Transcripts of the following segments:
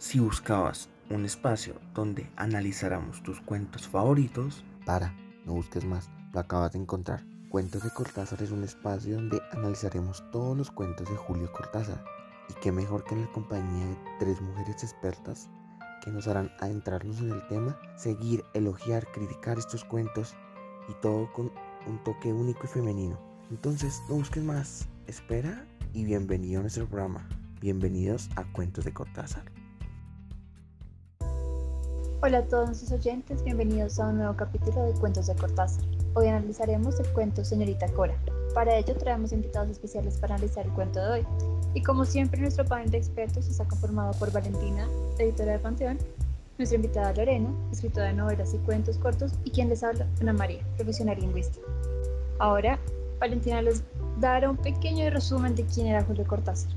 Si buscabas un espacio donde analizáramos tus cuentos favoritos, para, no busques más, lo acabas de encontrar. Cuentos de Cortázar es un espacio donde analizaremos todos los cuentos de Julio Cortázar. Y qué mejor que en la compañía de tres mujeres expertas que nos harán adentrarnos en el tema, seguir, elogiar, criticar estos cuentos y todo con un toque único y femenino. Entonces, no busques más, espera y bienvenido a nuestro programa. Bienvenidos a Cuentos de Cortázar. Hola a todos nuestros oyentes, bienvenidos a un nuevo capítulo de Cuentos de Cortázar. Hoy analizaremos el cuento Señorita Cora. Para ello traemos invitados especiales para analizar el cuento de hoy. Y como siempre nuestro panel de expertos está conformado por Valentina, editora de Panteón, nuestra invitada Lorena, escritora de novelas y cuentos cortos, y quien les habla, Ana María, profesional lingüista. Ahora, Valentina les dará un pequeño resumen de quién era Julio Cortázar.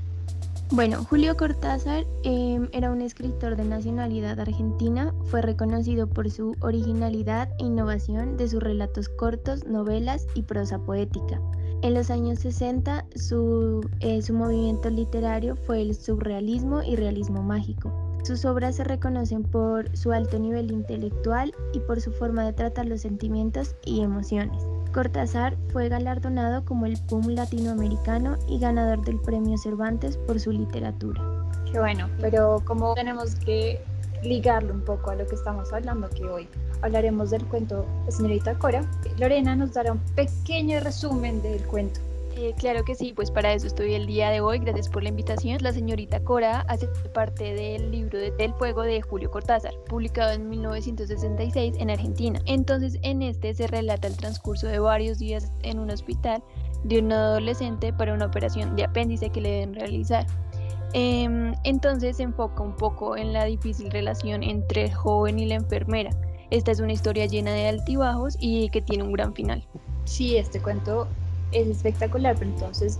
Bueno, Julio Cortázar em, era un escritor de nacionalidad argentina, fue reconocido por su originalidad e innovación de sus relatos cortos, novelas y prosa poética. En los años 60 su, eh, su movimiento literario fue el surrealismo y realismo mágico. Sus obras se reconocen por su alto nivel intelectual y por su forma de tratar los sentimientos y emociones. Cortázar fue galardonado como el PUM latinoamericano y ganador del Premio Cervantes por su literatura. Qué bueno, pero como tenemos que ligarlo un poco a lo que estamos hablando que hoy hablaremos del cuento señorita Cora, Lorena nos dará un pequeño resumen del cuento. Eh, claro que sí, pues para eso estoy el día de hoy. Gracias por la invitación. La señorita Cora hace parte del libro de, del fuego de Julio Cortázar, publicado en 1966 en Argentina. Entonces, en este se relata el transcurso de varios días en un hospital de un adolescente para una operación de apéndice que le deben realizar. Em, entonces se enfoca un poco en la difícil relación entre el joven y la enfermera. Esta es una historia llena de altibajos y que tiene un gran final. Sí, este cuento es espectacular, pero entonces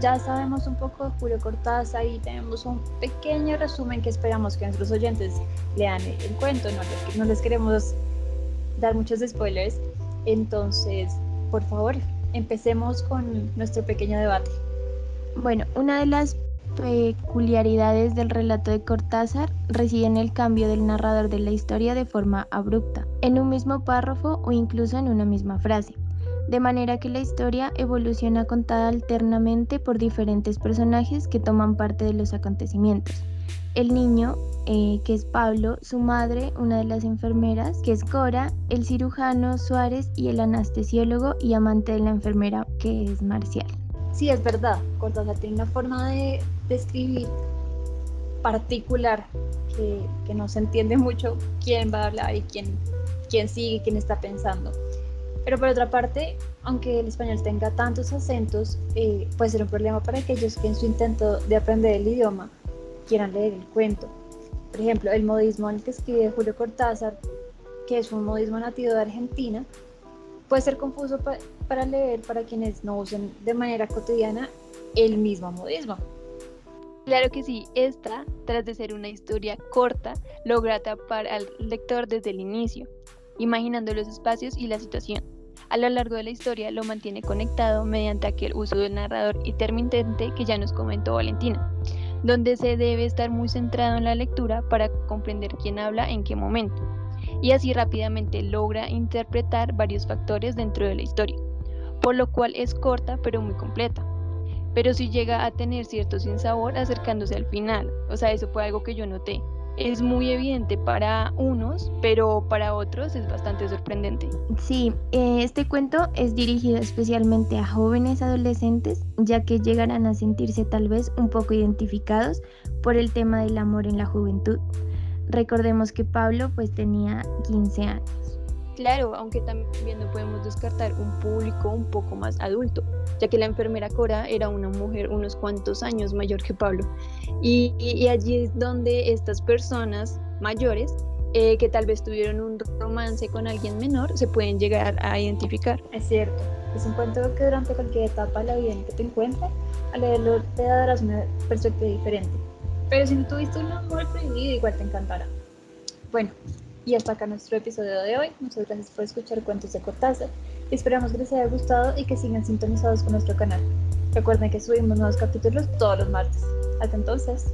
ya sabemos un poco de Julio Cortázar y tenemos un pequeño resumen que esperamos que nuestros oyentes lean el, cuento, no les, no les queremos dar muchos spoilers, entonces por favor empecemos con nuestro pequeño debate. Bueno, una de las peculiaridades del relato de Cortázar reside en el cambio del narrador de la historia de forma abrupta, en un mismo párrafo o incluso en una misma frase de manera que la historia evoluciona contada alternamente por diferentes personajes que toman parte de los acontecimientos. El niño, eh, que es Pablo, su madre, una de las enfermeras, que es Cora, el cirujano Suárez y el anestesiólogo y amante de la enfermera, que es Marcial. Sí, es verdad, Cortázar tiene una forma de describir particular que, que, no se entiende mucho quién va a hablar y quién, quién sigue, quién está pensando. Pero por otra parte, aunque el español tenga tantos acentos, eh, puede ser un problema para aquellos que en su intento de aprender el idioma quieran leer el cuento. Por ejemplo, el modismo en el que escribe Julio Cortázar, que es un modismo nativo de Argentina, puede ser confuso para leer para quienes no usen de manera cotidiana el mismo modismo. Claro que sí, esta, tras de ser una historia corta, logra tapar al lector desde el inicio, imaginando los espacios y la situación a lo largo de la historia lo mantiene conectado mediante aquel uso del narrador intermitente que ya nos comentó Valentina, donde se debe estar muy centrado en la lectura para comprender quién habla en qué momento, y así rápidamente logra interpretar varios factores dentro de la historia, por lo cual es corta pero muy completa. Pero si llega a tener cierto sinsabor acercándose al final, o sea, eso fue algo que yo noté es muy evidente para unos, pero para otros es bastante sorprendente. Sí, eh, este cuento es dirigido especialmente a jóvenes adolescentes, ya que llegarán a sentirse tal vez un poco identificados por el tema del amor en la juventud. Recordemos que Pablo pues tenía 15 años. Claro, aunque también no podemos descartar un público un poco más adulto, ya que la enfermera Cora era una mujer unos cuantos años mayor que Pablo. Y, allí es donde estas personas mayores, eh, que tal vez tuvieron un romance con alguien menor, se pueden llegar a identificar. Es cierto, es un cuento que durante cualquier etapa de la vida en que te encuentres, al leerlo te darás una perspectiva diferente. Pero si no tuviste un amor prohibido, igual te encantará. Bueno, y hasta acá nuestro episodio de hoy. Muchas gracias por escuchar Cuentos de Cortázar. Esperamos que les haya gustado y que sigan sintonizados con nuestro canal. Recuerden que subimos nuevos capítulos todos los martes. Hasta entonces.